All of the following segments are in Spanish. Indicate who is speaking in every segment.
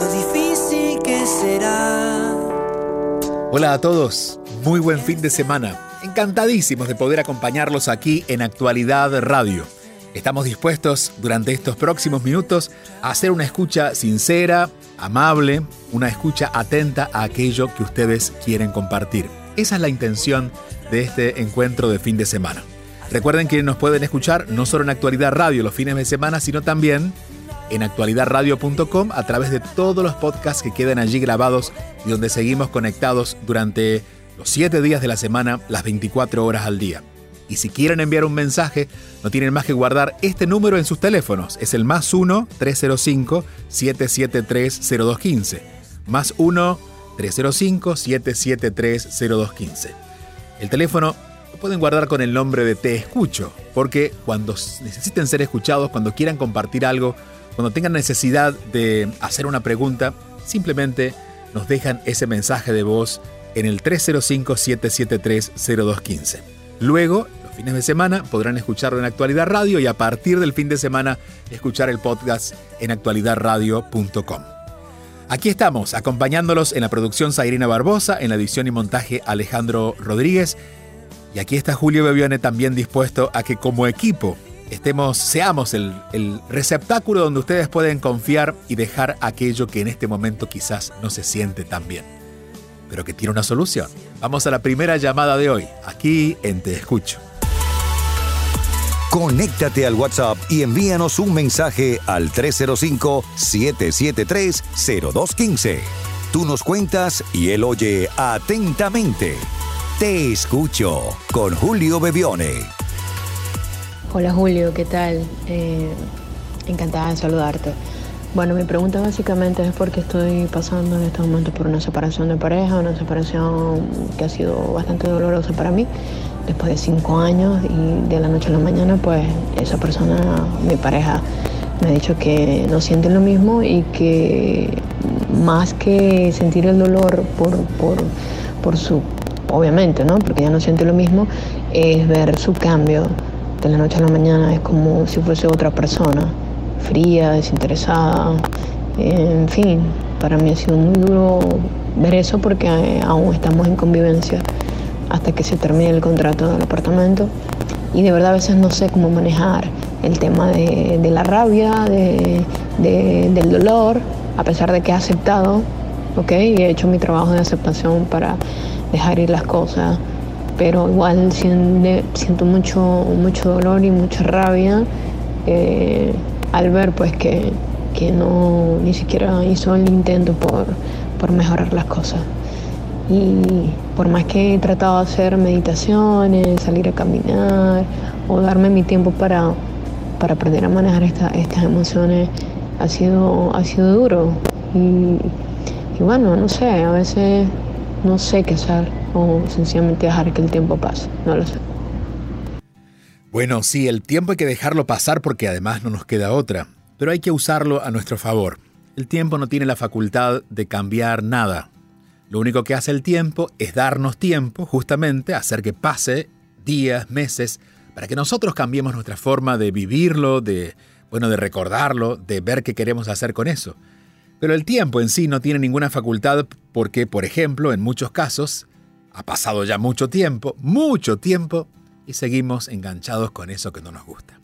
Speaker 1: lo difícil que será.
Speaker 2: Hola a todos, muy buen fin de semana. Encantadísimos de poder acompañarlos aquí en Actualidad Radio. Estamos dispuestos durante estos próximos minutos a hacer una escucha sincera, amable, una escucha atenta a aquello que ustedes quieren compartir. Esa es la intención de este encuentro de fin de semana. Recuerden que nos pueden escuchar no solo en Actualidad Radio los fines de semana, sino también en actualidadradio.com a través de todos los podcasts que quedan allí grabados y donde seguimos conectados durante los 7 días de la semana, las 24 horas al día. Y si quieren enviar un mensaje, no tienen más que guardar este número en sus teléfonos. Es el más 1-305-773-0215. Más 1-305-773-0215. El teléfono lo pueden guardar con el nombre de Te Escucho, porque cuando necesiten ser escuchados, cuando quieran compartir algo, cuando tengan necesidad de hacer una pregunta, simplemente nos dejan ese mensaje de voz en el 305-773-0215. Luego, los fines de semana podrán escucharlo en Actualidad Radio y a partir del fin de semana escuchar el podcast en actualidadradio.com. Aquí estamos, acompañándolos en la producción Zairina Barbosa, en la edición y montaje Alejandro Rodríguez. Y aquí está Julio Bebione también dispuesto a que como equipo estemos, seamos el, el receptáculo donde ustedes pueden confiar y dejar aquello que en este momento quizás no se siente tan bien, pero que tiene una solución. Vamos a la primera llamada de hoy, aquí en Te Escucho.
Speaker 3: Conéctate al WhatsApp y envíanos un mensaje al 305-773-0215. Tú nos cuentas y él oye atentamente. Te escucho con Julio Bebione.
Speaker 4: Hola Julio, ¿qué tal? Eh, encantada de saludarte. Bueno, mi pregunta básicamente es porque estoy pasando en este momento por una separación de pareja, una separación que ha sido bastante dolorosa para mí, después de cinco años y de la noche a la mañana, pues esa persona, mi pareja, me ha dicho que no siente lo mismo y que más que sentir el dolor por, por, por su, obviamente, ¿no? Porque ya no siente lo mismo, es ver su cambio de la noche a la mañana, es como si fuese otra persona fría, desinteresada, en fin, para mí ha sido muy duro ver eso porque eh, aún estamos en convivencia hasta que se termine el contrato del apartamento y de verdad a veces no sé cómo manejar el tema de, la rabia, de, del dolor, a pesar de que he aceptado, ¿ok? Y he hecho mi trabajo de aceptación para dejar ir las cosas, pero igual siento, mucho, mucho dolor y mucha rabia. Eh, al ver pues que, que, no ni siquiera hizo el intento por, por, mejorar las cosas. Y por más que he tratado de hacer meditaciones, salir a caminar o darme mi tiempo para, para aprender a manejar esta, estas emociones, ha sido, ha sido duro. Y bueno, no sé, a veces no sé qué hacer o sencillamente dejar que el tiempo pase, no lo sé.
Speaker 2: Bueno, sí, el tiempo hay que dejarlo pasar porque además no nos queda otra, pero hay que usarlo a nuestro favor. El tiempo no tiene la facultad de cambiar nada. Lo único que hace el tiempo es darnos tiempo, justamente, hacer que pase días, meses, para que nosotros cambiemos nuestra forma de vivirlo, de, bueno, de recordarlo, de ver qué queremos hacer con eso. Pero el tiempo en sí no tiene ninguna facultad porque, por ejemplo, en muchos casos, ha pasado ya mucho tiempo, mucho tiempo, y seguimos enganchados con eso que no nos gusta.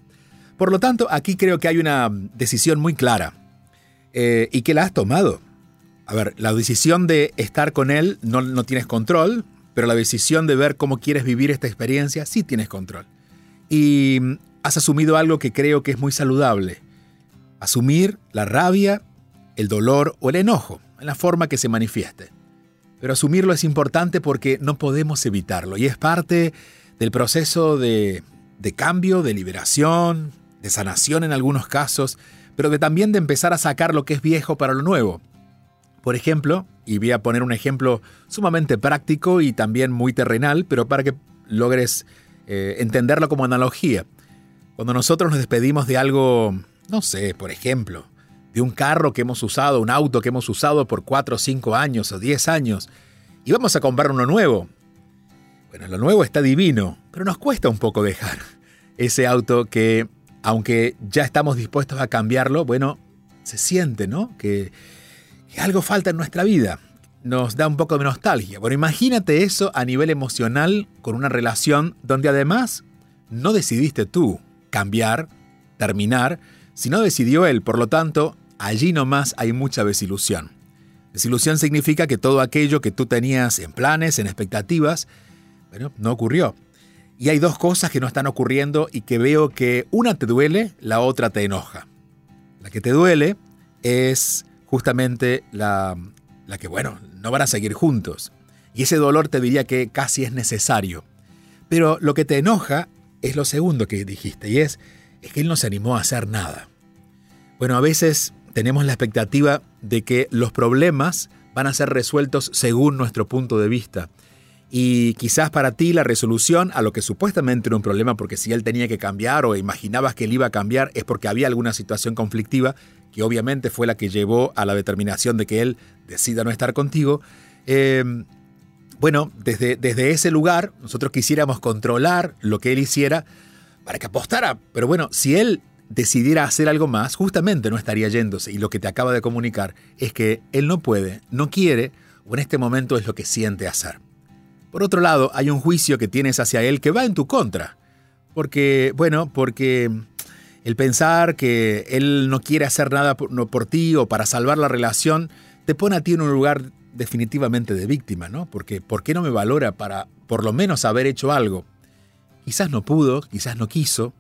Speaker 2: Por lo tanto, aquí creo que hay una decisión muy clara eh, y que la has tomado. A ver, la decisión de estar con él no, no tienes control, pero la decisión de ver cómo quieres vivir esta experiencia sí tienes control. Y has asumido algo que creo que es muy saludable. Asumir la rabia, el dolor o el enojo, en la forma que se manifieste. Pero asumirlo es importante porque no podemos evitarlo y es parte del proceso de, cambio, de liberación, de sanación en algunos casos, pero de también de empezar a sacar lo que es viejo para lo nuevo. Por ejemplo, y voy a poner un ejemplo sumamente práctico y también muy terrenal, pero para que logres eh, entenderlo como analogía. Cuando nosotros nos despedimos de algo, no sé, por ejemplo, de un carro que hemos usado, un auto que hemos usado por 4 o 5 años o 10 años, y vamos a comprar uno nuevo. Bueno, lo nuevo está divino, pero nos cuesta un poco dejar ese auto que, aunque ya estamos dispuestos a cambiarlo, bueno, se siente, ¿no? Que, que algo falta en nuestra vida. Nos da un poco de nostalgia. Bueno, imagínate eso a nivel emocional con una relación donde además no decidiste tú cambiar, terminar, sino decidió él. Por lo tanto, allí nomás hay mucha desilusión. Desilusión significa que todo aquello que tú tenías en planes, en expectativas, bueno, no ocurrió. Y hay dos cosas que no están ocurriendo y que veo que una te duele, la otra te enoja. La que te duele es justamente la, la que, bueno, no van a seguir juntos. Y ese dolor te diría que casi es necesario. Pero lo que te enoja es lo segundo que dijiste, y es, es que él no se animó a hacer nada. Bueno, a veces tenemos la expectativa de que los problemas van a ser resueltos según nuestro punto de vista. Y quizás para ti la resolución a lo que supuestamente era un problema, porque si él tenía que cambiar o imaginabas que él iba a cambiar, es porque había alguna situación conflictiva que obviamente fue la que llevó a la determinación de que él decida no estar contigo, eh, bueno, desde, desde ese lugar nosotros quisiéramos controlar lo que él hiciera para que apostara, pero bueno, si él decidiera hacer algo más, justamente no estaría yéndose. Y lo que te acaba de comunicar es que él no puede, no quiere, o en este momento es lo que siente hacer. Por otro lado, hay un juicio que tienes hacia él que va en tu contra. Porque, bueno, porque el pensar que él no quiere hacer nada por, ti o para salvar la relación te pone a ti en un lugar definitivamente de víctima, ¿no? Porque ¿por qué no me valora para por lo menos haber hecho algo? Quizás no pudo, quizás no quiso.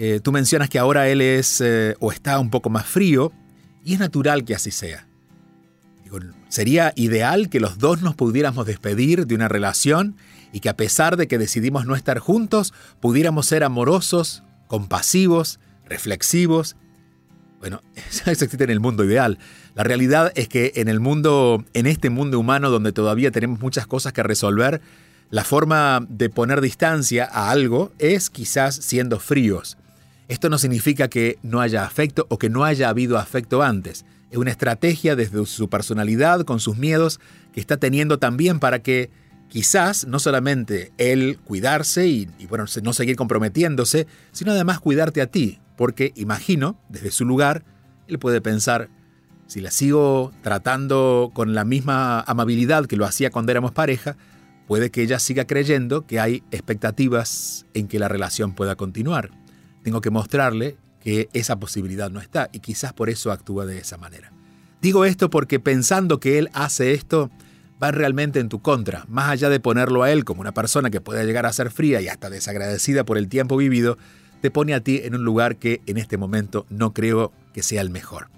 Speaker 2: Eh, tú mencionas que ahora él es eh, o está un poco más frío y es natural que así sea. sería ideal que los dos nos pudiéramos despedir de una relación y que a pesar de que decidimos no estar juntos, pudiéramos ser amorosos, compasivos, reflexivos. Bueno, eso existe en el mundo ideal. La realidad es que en el mundo, en este mundo humano donde todavía tenemos muchas cosas que resolver, la forma de poner distancia a algo es quizás siendo fríos. Esto no significa que no haya afecto o que no haya habido afecto antes. Es una estrategia desde su personalidad, con sus miedos, que está teniendo también para que quizás no solamente él cuidarse y, bueno, no seguir comprometiéndose, sino además cuidarte a ti, porque imagino, desde su lugar, él puede pensar, si la sigo tratando con la misma amabilidad que lo hacía cuando éramos pareja, puede que ella siga creyendo que hay expectativas en que la relación pueda continuar. Tengo que mostrarle que esa posibilidad no está y quizás por eso actúa de esa manera. Digo esto porque pensando que él hace esto, va realmente en tu contra, más allá de ponerlo a él como una persona que pueda llegar a ser fría y hasta desagradecida por el tiempo vivido, te pone a ti en un lugar que en este momento no creo que sea el mejor.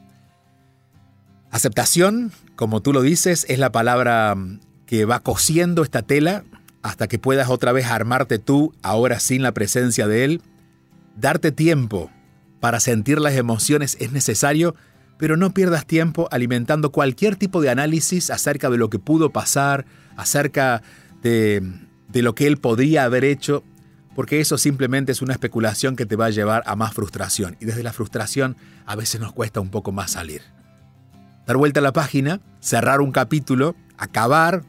Speaker 2: Aceptación, como tú lo dices, es la palabra mm, que va cosiendo esta tela hasta que puedas otra vez armarte tú, ahora sin la presencia de él. Darte tiempo para sentir las emociones es necesario pero no pierdas tiempo alimentando cualquier tipo de análisis acerca de lo que pudo pasar, acerca de, lo que él podría haber hecho, porque eso simplemente es una especulación que te va a llevar a más frustración. Y desde la frustración a veces nos cuesta un poco más salir. Dar vuelta a la página, cerrar un capítulo, acabar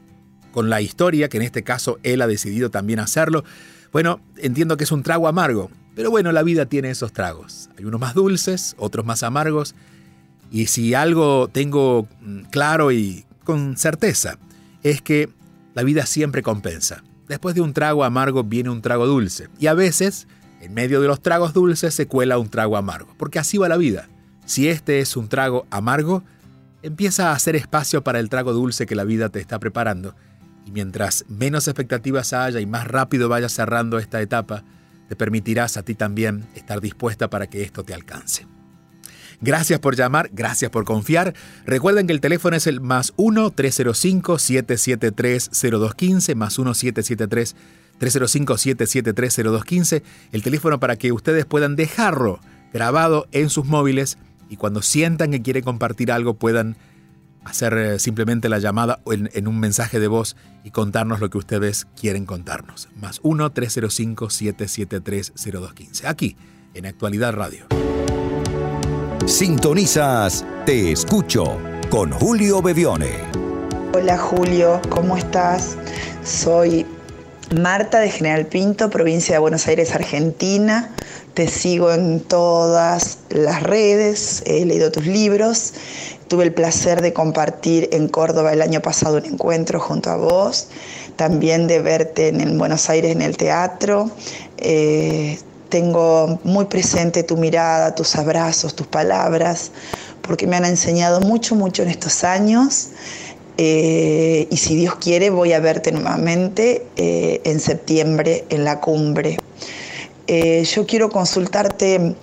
Speaker 2: con la historia, que en este caso él ha decidido también hacerlo. Bueno, entiendo que es un trago amargo, pero bueno, la vida tiene esos tragos. Hay unos más dulces, otros más amargos, y si algo tengo mm, claro y con certeza, es que la vida siempre compensa. Después de un trago amargo viene un trago dulce. Y a veces, en medio de los tragos dulces, se cuela un trago amargo. Porque así va la vida. Si este es un trago amargo, empieza a hacer espacio para el trago dulce que la vida te está preparando. Y mientras menos expectativas haya y más rápido vayas cerrando esta etapa, te permitirás a ti también estar dispuesta para que esto te alcance. Gracias por llamar, gracias por confiar. Recuerden que el teléfono es el más 1-305-773-0215, más 1-773-305-773-0215, el teléfono para que ustedes puedan dejarlo grabado en sus móviles y cuando sientan que quieren compartir algo puedan hacer eh, simplemente la llamada en, en, un mensaje de voz y contarnos lo que ustedes quieren contarnos. Más 1-305-773-0215. Aquí, en Actualidad Radio.
Speaker 3: Sintonizas Te Escucho con Julio Bevione.
Speaker 5: Hola Julio, ¿cómo estás? Soy Marta de General Pinto, provincia de Buenos Aires, Argentina. Te sigo en todas las redes, he leído tus libros. Tuve el placer de compartir en Córdoba el año pasado un encuentro junto a vos, también de verte en Buenos Aires en el teatro. Eh, tengo muy presente tu mirada, tus abrazos, tus palabras, porque me han enseñado mucho, mucho en estos años. Eh, y si Dios quiere, voy a verte nuevamente eh, en septiembre en la cumbre. Yo quiero consultarte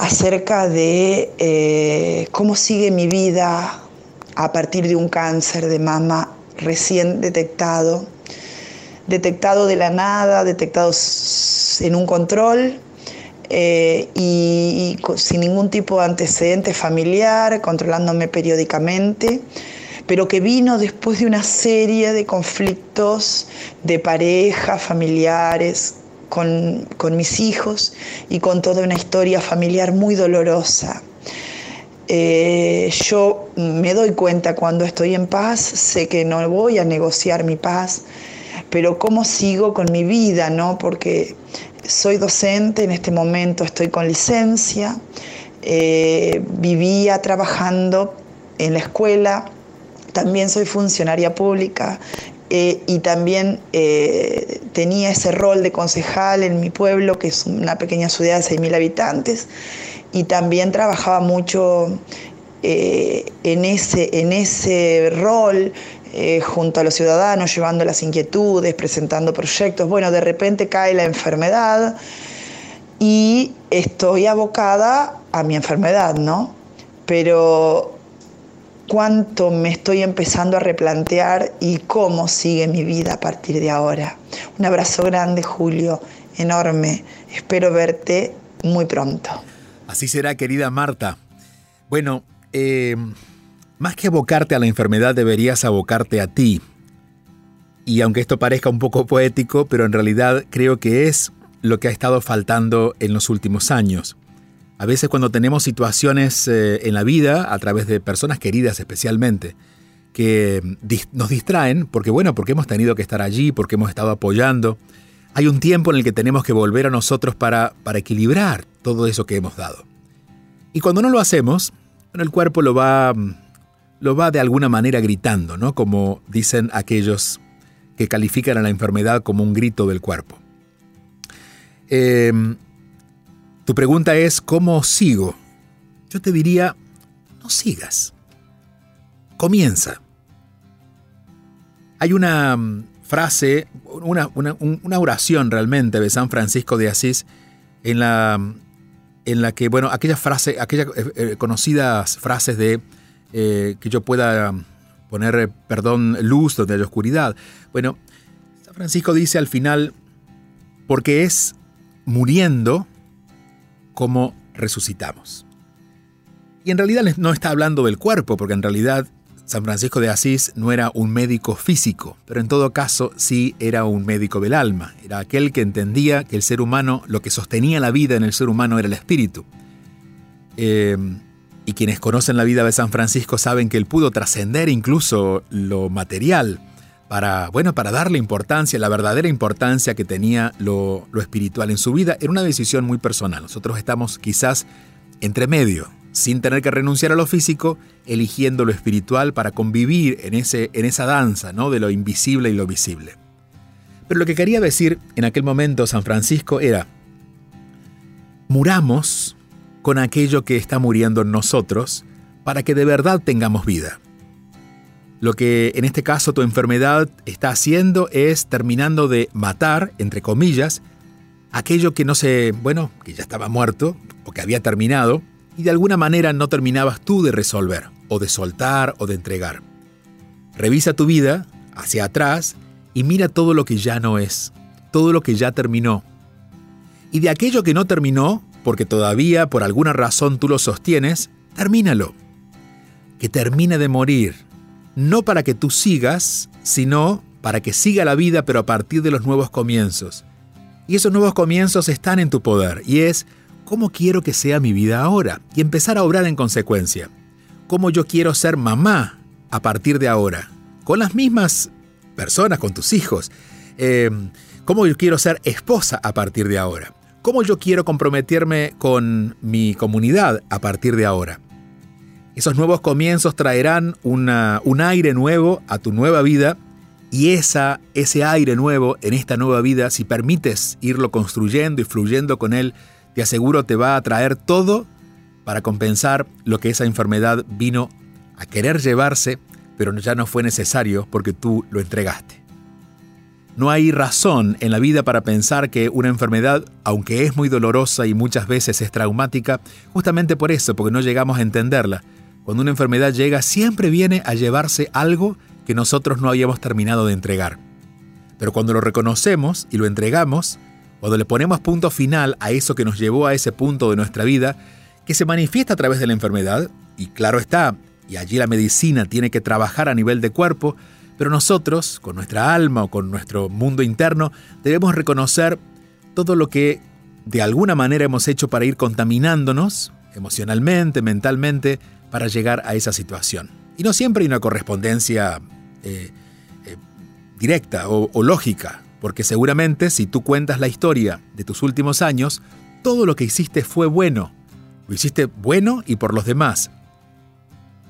Speaker 5: acerca de cómo sigue mi vida a partir de un cáncer de mama recién detectado detectado de la nada, detectado en un control eh, y, sin ningún tipo de antecedente familiar, controlándome periódicamente, pero que vino después de una serie de conflictos de pareja, familiares, con, mis hijos y con toda una historia familiar muy dolorosa. Eh, yo me doy cuenta cuando estoy en paz, sé que no voy a negociar mi paz, pero cómo sigo con mi vida, ¿no? Porque soy docente, en este momento estoy con licencia, eh, vivía trabajando en la escuela, también soy funcionaria pública eh, y también eh, tenía ese rol de concejal en mi pueblo, que es una pequeña ciudad de 6.000 habitantes, y también trabajaba mucho en, ese, en ese rol eh, junto a los ciudadanos, llevando las inquietudes, presentando proyectos. Bueno, de repente cae la enfermedad y estoy abocada a mi enfermedad, ¿no? Pero cuánto me estoy empezando a replantear y cómo sigue mi vida a partir de ahora. Un abrazo grande, Julio, enorme. Espero verte muy pronto.
Speaker 2: Así será, querida Marta. Bueno, eh, más que abocarte a la enfermedad, deberías abocarte a ti. Y aunque esto parezca un poco poético, pero en realidad creo que es lo que ha estado faltando en los últimos años. A veces cuando tenemos situaciones eh, en la vida, a través de personas queridas especialmente, que nos distraen, porque bueno, porque hemos tenido que estar allí, porque hemos estado apoyando, hay un tiempo en el que tenemos que volver a nosotros para, para equilibrar todo eso que hemos dado. Y cuando no lo hacemos, el cuerpo lo va lo va de alguna manera gritando, ¿no? Como dicen aquellos que califican a la enfermedad como un grito del cuerpo. Em, tu pregunta es, ¿cómo sigo? Yo te diría, no sigas. Comienza. Hay una mm, frase, una, oración realmente de San Francisco de Asís en la, en la que, bueno, aquella frase, aquellas eh, eh, conocidas frases de eh, que yo pueda poner, eh, perdón, luz donde hay oscuridad. Bueno, San Francisco dice al final, porque es muriendo como resucitamos. Y en realidad no está hablando del cuerpo, porque en realidad San Francisco de Asís no era un médico físico, pero en todo caso sí era un médico del alma. Era aquel que entendía que el ser humano, lo que sostenía la vida en el ser humano era el espíritu. Eh, y quienes conocen la vida de San Francisco saben que él pudo trascender incluso lo material para, bueno, para darle importancia, la verdadera importancia que tenía lo, lo espiritual en su vida. Era una decisión muy personal. Nosotros estamos quizás entre medio, sin tener que renunciar a lo físico, eligiendo lo espiritual para convivir en, ese, en esa danza ¿no? de lo invisible y lo visible. Pero lo que quería decir en aquel momento San Francisco era, muramos con aquello que está muriendo en nosotros para que de verdad tengamos vida. Lo que en este caso tu enfermedad está haciendo es terminando de matar, entre comillas, aquello que no se, bueno, que ya estaba muerto o que había terminado y de alguna manera no terminabas tú de resolver o de soltar o de entregar. Revisa tu vida hacia atrás y mira todo lo que ya no es, todo lo que ya terminó. Y de aquello que no terminó, porque todavía por alguna razón tú lo sostienes, termínalo. que termine de morir, no para que tú sigas, sino para que siga la vida, pero a partir de los nuevos comienzos. Y esos nuevos comienzos están en tu poder, y es cómo quiero que sea mi vida ahora, y empezar a obrar en consecuencia. Cómo yo quiero ser mamá a partir de ahora, con las mismas personas, con tus hijos. Eh, cómo yo quiero ser esposa a partir de ahora. Cómo yo quiero comprometerme con mi comunidad a partir de ahora. Esos nuevos comienzos traerán un aire nuevo a tu nueva vida y esa, ese aire nuevo en esta nueva vida, si permites irlo construyendo y fluyendo con él, te aseguro te va a traer todo para compensar lo que esa enfermedad vino a querer llevarse, pero ya no fue necesario porque tú lo entregaste. No hay razón en la vida para pensar que una enfermedad, aunque es muy dolorosa y muchas veces es traumática, justamente por eso, porque no llegamos a entenderla, cuando una enfermedad llega siempre viene a llevarse algo que nosotros no habíamos terminado de entregar. Pero cuando lo reconocemos y lo entregamos, cuando le ponemos punto final a eso que nos llevó a ese punto de nuestra vida, que se manifiesta a través de la enfermedad, y claro está, y allí la medicina tiene que trabajar a nivel de cuerpo, pero nosotros, con nuestra alma o con nuestro mundo interno, debemos reconocer todo lo que de alguna manera hemos hecho para ir contaminándonos emocionalmente, mentalmente, para llegar a esa situación. Y no siempre hay una correspondencia eh, eh, directa o, o lógica, porque seguramente si tú cuentas la historia de tus últimos años, todo lo que hiciste fue bueno. Lo hiciste bueno y por los demás.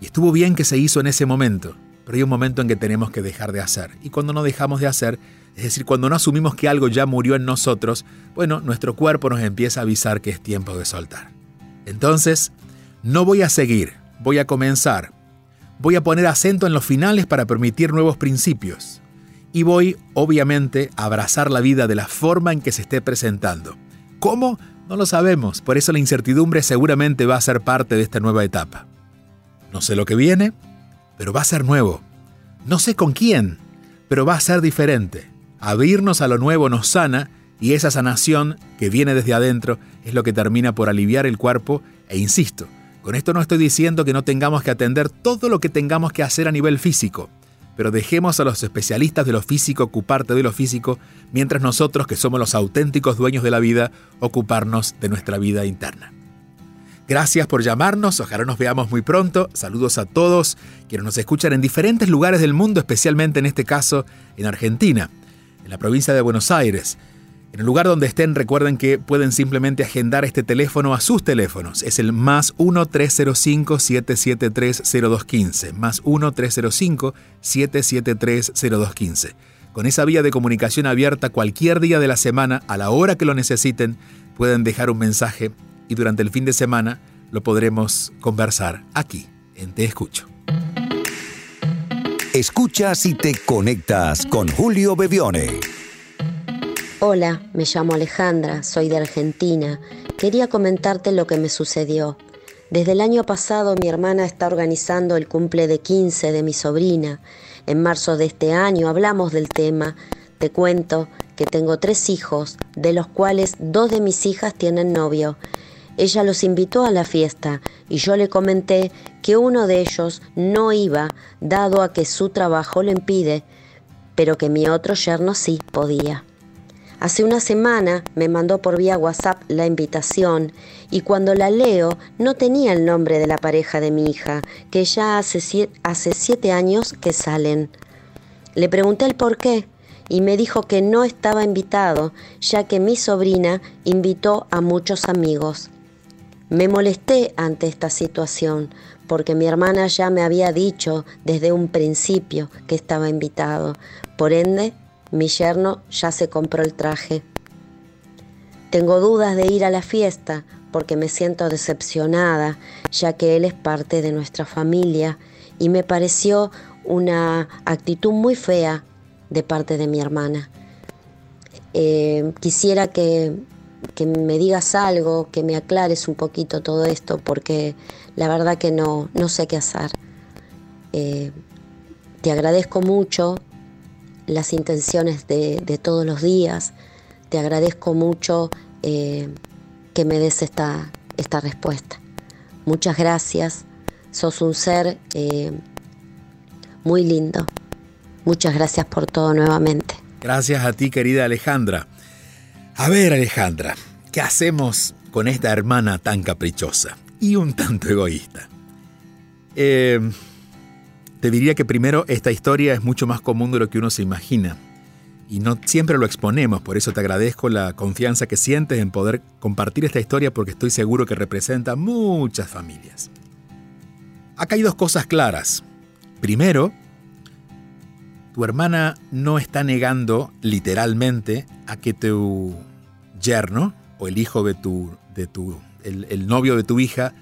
Speaker 2: Y estuvo bien que se hizo en ese momento, pero hay un momento en que tenemos que dejar de hacer. Y cuando no dejamos de hacer, es decir, cuando no asumimos que algo ya murió en nosotros, bueno, nuestro cuerpo nos empieza a avisar que es tiempo de soltar. Entonces, no voy a seguir, voy a comenzar. Voy a poner acento en los finales para permitir nuevos principios. Y voy, obviamente, a abrazar la vida de la forma en que se esté presentando. ¿Cómo? No lo sabemos, por eso la incertidumbre seguramente va a ser parte de esta nueva etapa. No sé lo que viene, pero va a ser nuevo. No sé con quién, pero va a ser diferente. Abrirnos a lo nuevo nos sana y esa sanación que viene desde adentro es lo que termina por aliviar el cuerpo e insisto, con esto no estoy diciendo que no tengamos que atender todo lo que tengamos que hacer a nivel físico, pero dejemos a los especialistas de lo físico ocuparte de lo físico, mientras nosotros, que somos los auténticos dueños de la vida, ocuparnos de nuestra vida interna. Gracias por llamarnos, ojalá nos veamos muy pronto. Saludos a todos quienes nos escuchan en diferentes lugares del mundo, especialmente en este caso en Argentina, en la provincia de Buenos Aires. En el lugar donde estén, recuerden que pueden simplemente agendar este teléfono a sus teléfonos. Es el más 1-305-773-0215. Más 1-305-773-0215. Con esa vía de comunicación abierta cualquier día de la semana, a la hora que lo necesiten, pueden dejar un mensaje y durante el fin de semana lo podremos conversar aquí, en Te Escucho.
Speaker 3: Escuchas y te conectas con Julio Bebione.
Speaker 6: Hola, me llamo Alejandra, soy de Argentina. Quería comentarte lo que me sucedió. Desde el año pasado mi hermana está organizando el cumple de 15 de mi sobrina. En marzo de este año hablamos del tema. Te cuento que tengo tres hijos, de los cuales dos de mis hijas tienen novio. Ella los invitó a la fiesta y yo le comenté que uno de ellos no iba, dado a que su trabajo lo impide, pero que mi otro yerno sí podía. Hace una semana me mandó por vía WhatsApp la invitación y cuando la leo no tenía el nombre de la pareja de mi hija, que ya hace siete, años que salen. Le pregunté el por qué y me dijo que no estaba invitado, ya que mi sobrina invitó a muchos amigos. Me molesté ante esta situación, porque mi hermana ya me había dicho desde un principio que estaba invitado. Por ende, mi yerno ya se compró el traje. Tengo dudas de ir a la fiesta porque me siento decepcionada, ya que él es parte de nuestra familia y me pareció una actitud muy fea de parte de mi hermana. Eh, quisiera que, me digas algo, que me aclares un poquito todo esto, porque la verdad que no, no sé qué hacer. Eh, te agradezco mucho las intenciones de, todos los días. Te agradezco mucho eh, que me des esta, esta respuesta. Muchas gracias. Sos un ser eh, muy lindo. Muchas gracias por todo nuevamente.
Speaker 2: Gracias a ti, querida Alejandra. A ver, Alejandra, ¿qué hacemos con esta hermana tan caprichosa y un tanto egoísta? Eh, te diría que primero esta historia es mucho más común de lo que uno se imagina y no siempre lo exponemos, por eso te agradezco la confianza que sientes en poder compartir esta historia porque estoy seguro que representa muchas familias. Acá hay dos cosas claras. Primero, tu hermana no está negando literalmente a que tu yerno o el hijo de tu, de tu el, novio de tu hija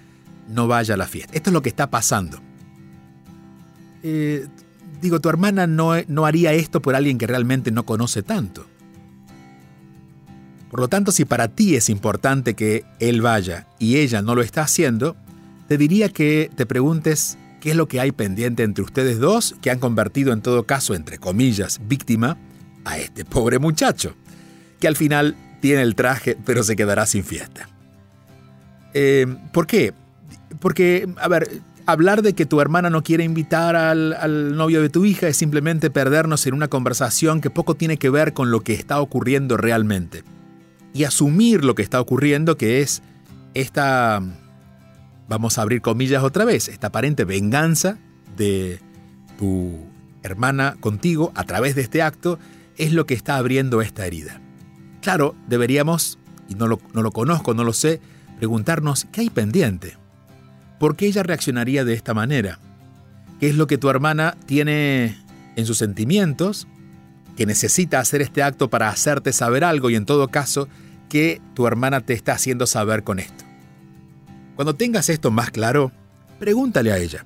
Speaker 2: no vaya a la fiesta. Esto es lo que está pasando. Eh, digo, tu hermana no, no haría esto por alguien que realmente no conoce tanto. Por lo tanto, si para ti es importante que él vaya y ella no lo está haciendo, te diría que te preguntes qué es lo que hay pendiente entre ustedes dos que han convertido en todo caso, entre comillas, víctima a este pobre muchacho, que al final tiene el traje pero se quedará sin fiesta. Eh, ¿Por qué? Porque, a ver, hablar de que tu hermana no quiere invitar al, novio de tu hija es simplemente perdernos en una conversación que poco tiene que ver con lo que está ocurriendo realmente. Y asumir lo que está ocurriendo, que es esta, vamos a abrir comillas otra vez, esta aparente venganza de tu hermana contigo a través de este acto, es lo que está abriendo esta herida. Claro, deberíamos, y no lo, no lo conozco, no lo sé, preguntarnos qué hay pendiente. ¿Por qué ella reaccionaría de esta manera? ¿Qué es lo que tu hermana tiene en sus sentimientos? Que necesita hacer este acto para hacerte saber algo y en todo caso, ¿qué tu hermana te está haciendo saber con esto? Cuando tengas esto más claro, pregúntale a ella.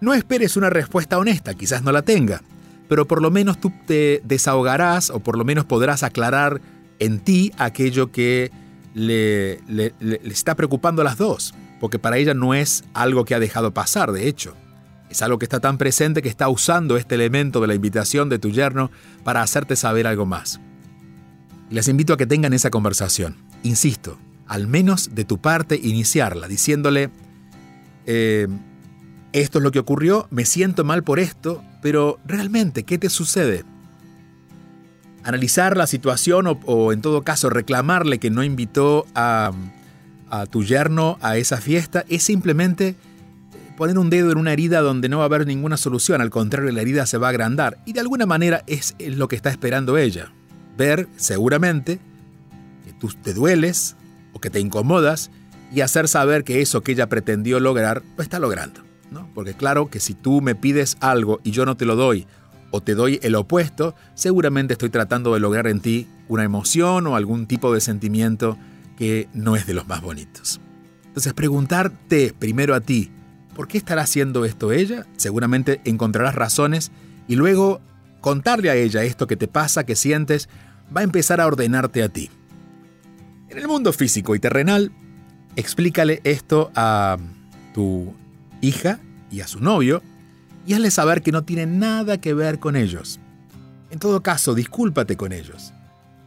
Speaker 2: No esperes una respuesta honesta, quizás no la tenga, pero por lo menos tú te desahogarás o por lo menos podrás aclarar en ti aquello que le está preocupando a las dos porque para ella no es algo que ha dejado pasar, de hecho. Es algo que está tan presente que está usando este elemento de la invitación de tu yerno para hacerte saber algo más. les invito a que tengan esa conversación. Insisto, al menos de tu parte iniciarla, diciéndole, eh, esto es lo que ocurrió, me siento mal por esto, pero realmente, ¿qué te sucede? Analizar la situación o en todo caso reclamarle que no invitó a a tu yerno a esa fiesta es simplemente poner un dedo en una herida donde no va a haber ninguna solución, al contrario la herida se va a agrandar y de alguna manera es lo que está esperando ella. Ver seguramente que tú te dueles o que te incomodas y hacer saber que eso que ella pretendió lograr lo está logrando. ¿no? Porque claro que si tú me pides algo y yo no te lo doy o te doy el opuesto, seguramente estoy tratando de lograr en ti una emoción o algún tipo de sentimiento que no es de los más bonitos. Entonces preguntarte primero a ti, ¿por qué estará haciendo esto ella? Seguramente encontrarás razones y luego contarle a ella esto que te pasa, que sientes, va a empezar a ordenarte a ti. En el mundo físico y terrenal, explícale esto a tu hija y a su novio y hazle saber que no tiene nada que ver con ellos. En todo caso, discúlpate con ellos.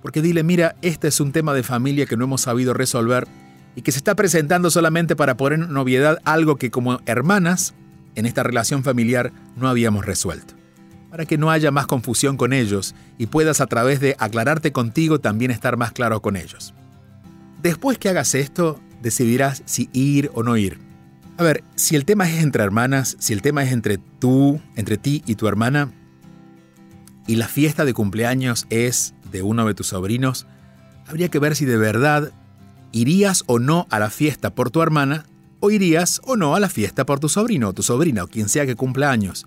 Speaker 2: Porque dile, mira, este es un tema de familia que no hemos sabido resolver y que se está presentando solamente para poner en novedad algo que como hermanas en esta relación familiar no habíamos resuelto. Para que no haya más confusión con ellos y puedas a través de aclararte contigo también estar más claro con ellos. Después que hagas esto, decidirás si ir o no ir. A ver, si el tema es entre hermanas, si el tema es entre tú, entre ti y tu hermana, y la fiesta de cumpleaños es de uno de tus sobrinos, habría que ver si de verdad irías o no a la fiesta por tu hermana o irías o no a la fiesta por tu sobrino o tu sobrina o quien sea que cumpla años.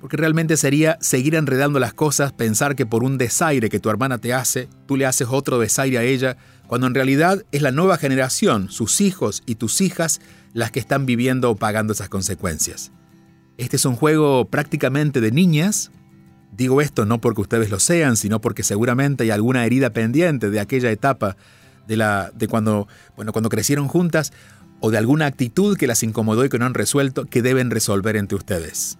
Speaker 2: Porque realmente sería seguir enredando las cosas, pensar que por un desaire que tu hermana te hace, tú le haces otro desaire a ella, cuando en realidad es la nueva generación, sus hijos y tus hijas, las que están viviendo o pagando esas consecuencias. Este es un juego prácticamente de niñas Digo esto no porque ustedes lo sean, sino porque seguramente hay alguna herida pendiente de aquella etapa de, la, de cuando, bueno, cuando crecieron juntas o de alguna actitud que las incomodó y que no han resuelto que deben resolver entre ustedes.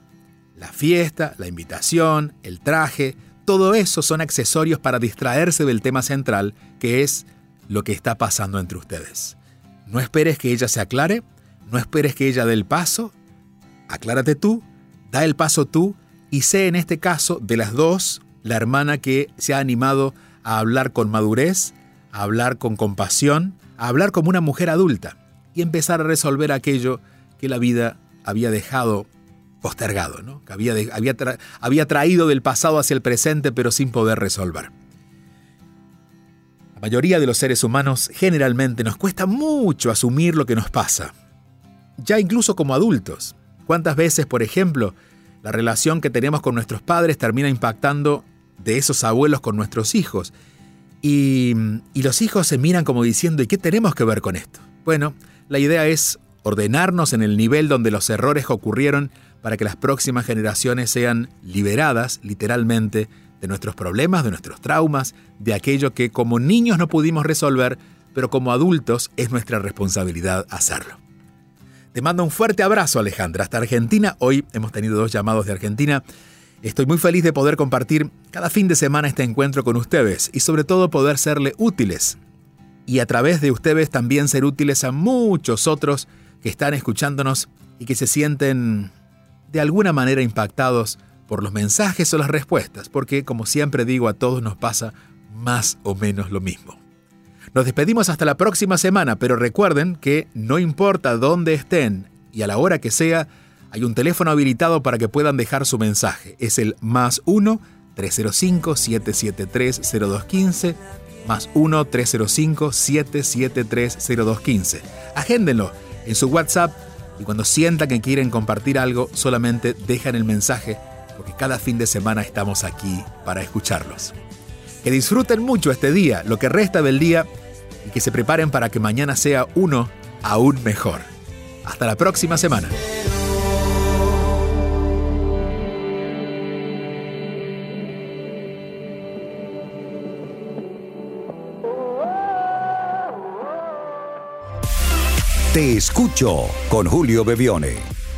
Speaker 2: La fiesta, la invitación, el traje, todo eso son accesorios para distraerse del tema central que es lo que está pasando entre ustedes. No esperes que ella se aclare, no esperes que ella dé el paso, aclárate tú, da el paso tú y sé en este caso de las dos la hermana que se ha animado a hablar con madurez, a hablar con compasión, a hablar como una mujer adulta y empezar a resolver aquello que la vida había dejado postergado, ¿no? que había, había, había traído del pasado hacia el presente pero sin poder resolver. La mayoría de los seres humanos generalmente nos cuesta mucho asumir lo que nos pasa, ya incluso como adultos. ¿Cuántas veces, por ejemplo, la relación que tenemos con nuestros padres termina impactando de esos abuelos con nuestros hijos? Y, los hijos se miran como diciendo, ¿y qué tenemos que ver con esto? Bueno, la idea es ordenarnos en el nivel donde los errores ocurrieron para que las próximas generaciones sean liberadas, literalmente, de nuestros problemas, de nuestros traumas, de aquello que como niños no pudimos resolver, pero como adultos es nuestra responsabilidad hacerlo. Te mando un fuerte abrazo, Alejandra, hasta Argentina. Hoy hemos tenido dos llamados de Argentina. Estoy muy feliz de poder compartir cada fin de semana este encuentro con ustedes y sobre todo poder serle útiles. Y a través de ustedes también ser útiles a muchos otros que están escuchándonos y que se sienten de alguna manera impactados por los mensajes o las respuestas, porque como siempre digo, a todos nos pasa más o menos lo mismo. Nos despedimos hasta la próxima semana, pero recuerden que no importa dónde estén y a la hora que sea, hay un teléfono habilitado para que puedan dejar su mensaje. Es el más 1-305-773-0215, más 1-305-773-0215. Agéndenlo en su WhatsApp y cuando sientan que quieren compartir algo, solamente dejan el mensaje, porque cada fin de semana estamos aquí para escucharlos. Que disfruten mucho este día, lo que resta del día, y que se preparen para que mañana sea uno aún mejor. Hasta la próxima semana.
Speaker 3: Te escucho con Julio Bebione.